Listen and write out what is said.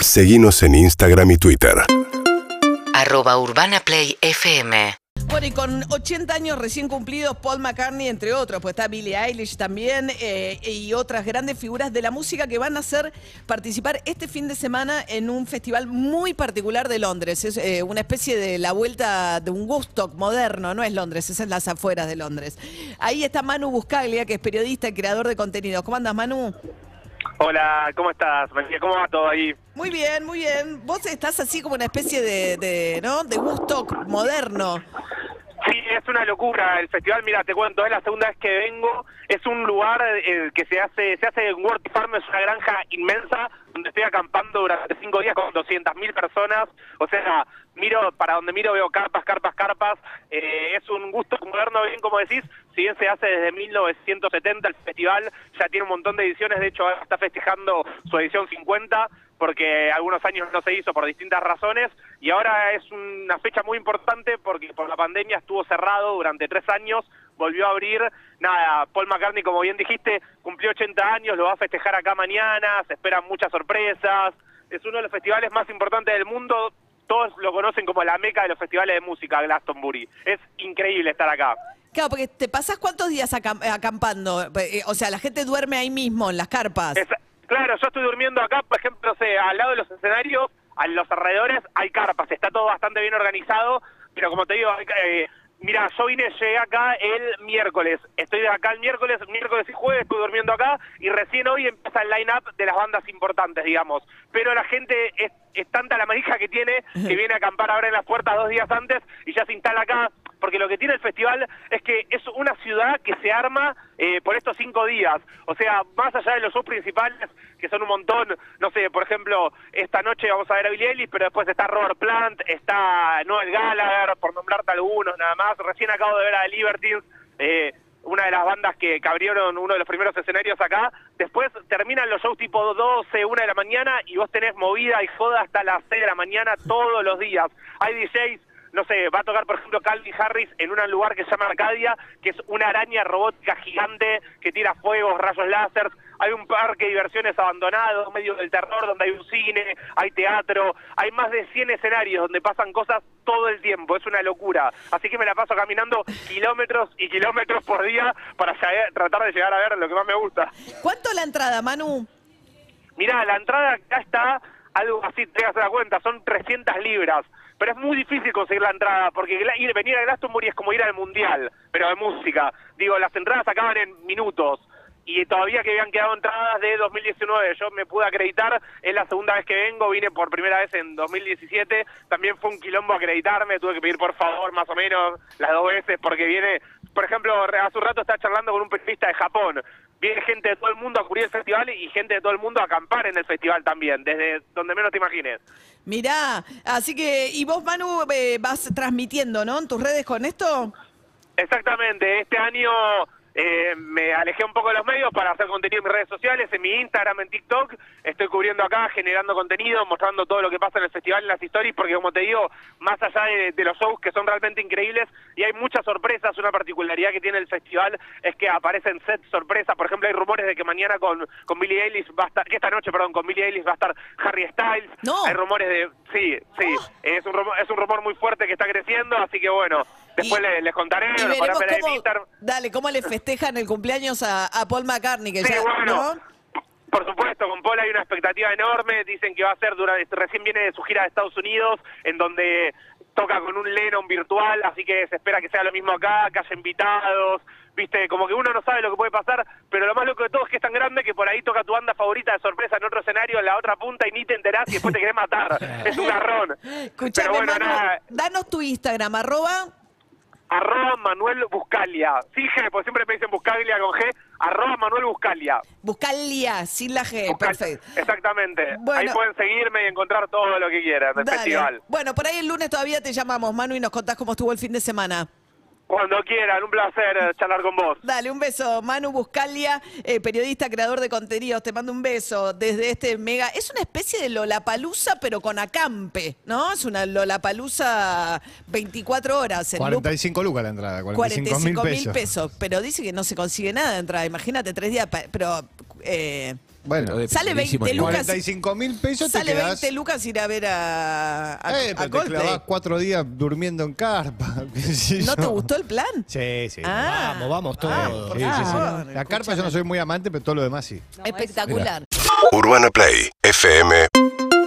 Seguimos en Instagram y Twitter. arroba urbanaplayfm Bueno, y con 80 años recién cumplidos, Paul McCartney, entre otros, pues está Billie Eilish también, eh, y otras grandes figuras de la música que van a hacer participar este fin de semana en un festival muy particular de Londres. Es eh, una especie de la vuelta de un Woodstock moderno, no es Londres, es en las afueras de Londres. Ahí está Manu Buscaglia, que es periodista y creador de contenidos. ¿Cómo andas, Manu? Hola, ¿cómo estás? María? ¿Cómo va todo ahí? Muy bien, muy bien. Vos estás así como una especie de, de ¿no? De Woodstock moderno. Es una locura el festival. Mira, te cuento, es la segunda vez que vengo. Es un lugar eh, que se hace se hace en World Farm, es una granja inmensa donde estoy acampando durante cinco días con 200.000 personas. O sea, miro para donde miro veo carpas, carpas, carpas. Eh, es un gusto moderno, bien como decís. Si bien se hace desde 1970 el festival, ya tiene un montón de ediciones. De hecho, ahora está festejando su edición 50 porque algunos años no se hizo por distintas razones y ahora es una fecha muy importante porque por la pandemia estuvo cerrado durante tres años, volvió a abrir, nada, Paul McCartney como bien dijiste cumplió 80 años, lo va a festejar acá mañana, se esperan muchas sorpresas, es uno de los festivales más importantes del mundo, todos lo conocen como la meca de los festivales de música, Glastonbury, es increíble estar acá. Claro, porque te pasás cuántos días acam- acampando, Eh, o sea, la gente duerme ahí mismo, en las carpas. Es- claro, yo estoy durmiendo acá, por ejemplo, no sé, al lado de los escenarios, a los alrededores hay carpas, está todo bastante bien organizado, pero como te digo, eh, mira, yo vine, llegué acá el miércoles, estoy de acá el miércoles, miércoles y jueves estoy durmiendo acá y recién hoy empieza el line-up de las bandas importantes, digamos, pero la gente es, es tanta la manija que tiene que viene a acampar ahora en las puertas dos días antes y ya se instala acá, porque lo que tiene el festival es que es una ciudad que se arma eh, por estos cinco días. O sea, más allá de los shows principales, que son un montón, no sé, por ejemplo, esta noche vamos a ver a Billie Eilish, pero después está Robert Plant, está Noel Gallagher, por nombrarte algunos nada más. Recién acabo de ver a The Libertines, eh, una de las bandas que, que abrieron uno de los primeros escenarios acá. Después terminan los shows tipo 12, 1 de la mañana y vos tenés movida y joda hasta las 6 de la mañana todos los días. Hay DJs no sé, va a tocar, por ejemplo, Calvin Harris en un lugar que se llama Arcadia, que es una araña robótica gigante que tira fuegos, rayos láser. Hay un parque de diversiones abandonado, medio del terror, donde hay un cine, hay teatro, hay más de 100 escenarios donde pasan cosas todo el tiempo, es una locura. Así que me la paso caminando kilómetros y kilómetros por día para llegar- tratar de llegar a ver lo que más me gusta. ¿Cuánto la entrada, Manu? Mirá, la entrada acá está algo así, te das la cuenta, son 300 libras. Pero es muy difícil conseguir la entrada, porque ir, venir a Glastonbury es como ir al Mundial, pero de música. Digo, las entradas acaban en minutos. Y todavía que habían quedado entradas de 2019, yo me pude acreditar, es la segunda vez que vengo, vine por primera vez en 2017, también fue un quilombo acreditarme, tuve que pedir por favor más o menos las dos veces, porque viene, por ejemplo, hace un rato estaba charlando con un periodista de Japón, viene gente de todo el mundo a cubrir el festival y gente de todo el mundo a acampar en el festival también, desde donde menos te imagines. Mirá, así que, y vos, Manu, eh, vas transmitiendo, ¿no? En tus redes con esto. Exactamente, este año eh, me alejé un poco de los medios para hacer contenido en mis redes sociales, en mi Instagram, en TikTok, estoy cubriendo acá, generando contenido, mostrando todo lo que pasa en el festival, en las stories, porque como te digo, más allá de, de los shows que son realmente increíbles, y hay muchas sorpresas, una particularidad que tiene el festival es que aparecen sets sorpresas, por ejemplo hay rumores de que mañana con, con Billie Eilish va a estar, que esta noche, perdón, con Billie Eilish va a estar Harry Styles, No. hay rumores de, sí, sí, Oh. es, un rumor, es un rumor muy fuerte que está creciendo, así que bueno, después les contaré, Y lo veremos en dale, cómo le festejan el cumpleaños a, a Paul McCartney, que Sí, ya, bueno. ¿no? Por supuesto, con Paul hay una expectativa enorme. Dicen que va a ser durante, recién viene de su gira de Estados Unidos, en donde toca con un Lennon virtual, así que se espera que sea lo mismo acá, que haya invitados. Viste, como que uno no sabe lo que puede pasar, pero lo más loco de todo es que es tan grande que por ahí toca tu banda favorita de sorpresa en otro escenario, en la otra punta, y ni te enterás y después te querés matar. es un garrón. Escuchame, Pero bueno, Manu, nada, danos tu Instagram, arroba. Arroba Manuel Buscalia. Sí, G, porque siempre me dicen Buscalia con G, arroba Manuel Buscalia. Buscalia, sin la G, perfecto. Exactamente. Bueno. Ahí pueden seguirme y encontrar todo lo que quieran del Dale. festival. Bueno, por ahí el lunes todavía te llamamos, Manu, y nos contás cómo estuvo el fin de semana. Cuando quieran, un placer eh, charlar con vos. Dale, un beso. Manu Buscalia, eh, periodista, creador de contenidos, te mando un beso desde este mega. Es una especie de Lollapalooza, pero con acampe, ¿no? Es una Lollapalooza 24 horas. En loop. 45 lucas la entrada, 45 mil 45 mil pesos. pesos. Pero dice que no se consigue nada de entrada. Imagínate, tres días. Pero, eh, Bueno, Sale primerísimo 20 nivel. lucas. 45 mil pesos te Sale quedás... 20 lucas ir a ver a, a, Eh, a pero te Coldplay. clavás cuatro días durmiendo en carpa. ¿No te gustó el plan? Sí, sí. Ah. Vamos, vamos todos. Ah, por Sí, sí, sí. favor, La carpa yo no soy muy amante, pero todo lo demás sí. Espectacular. Urbana Play fm.com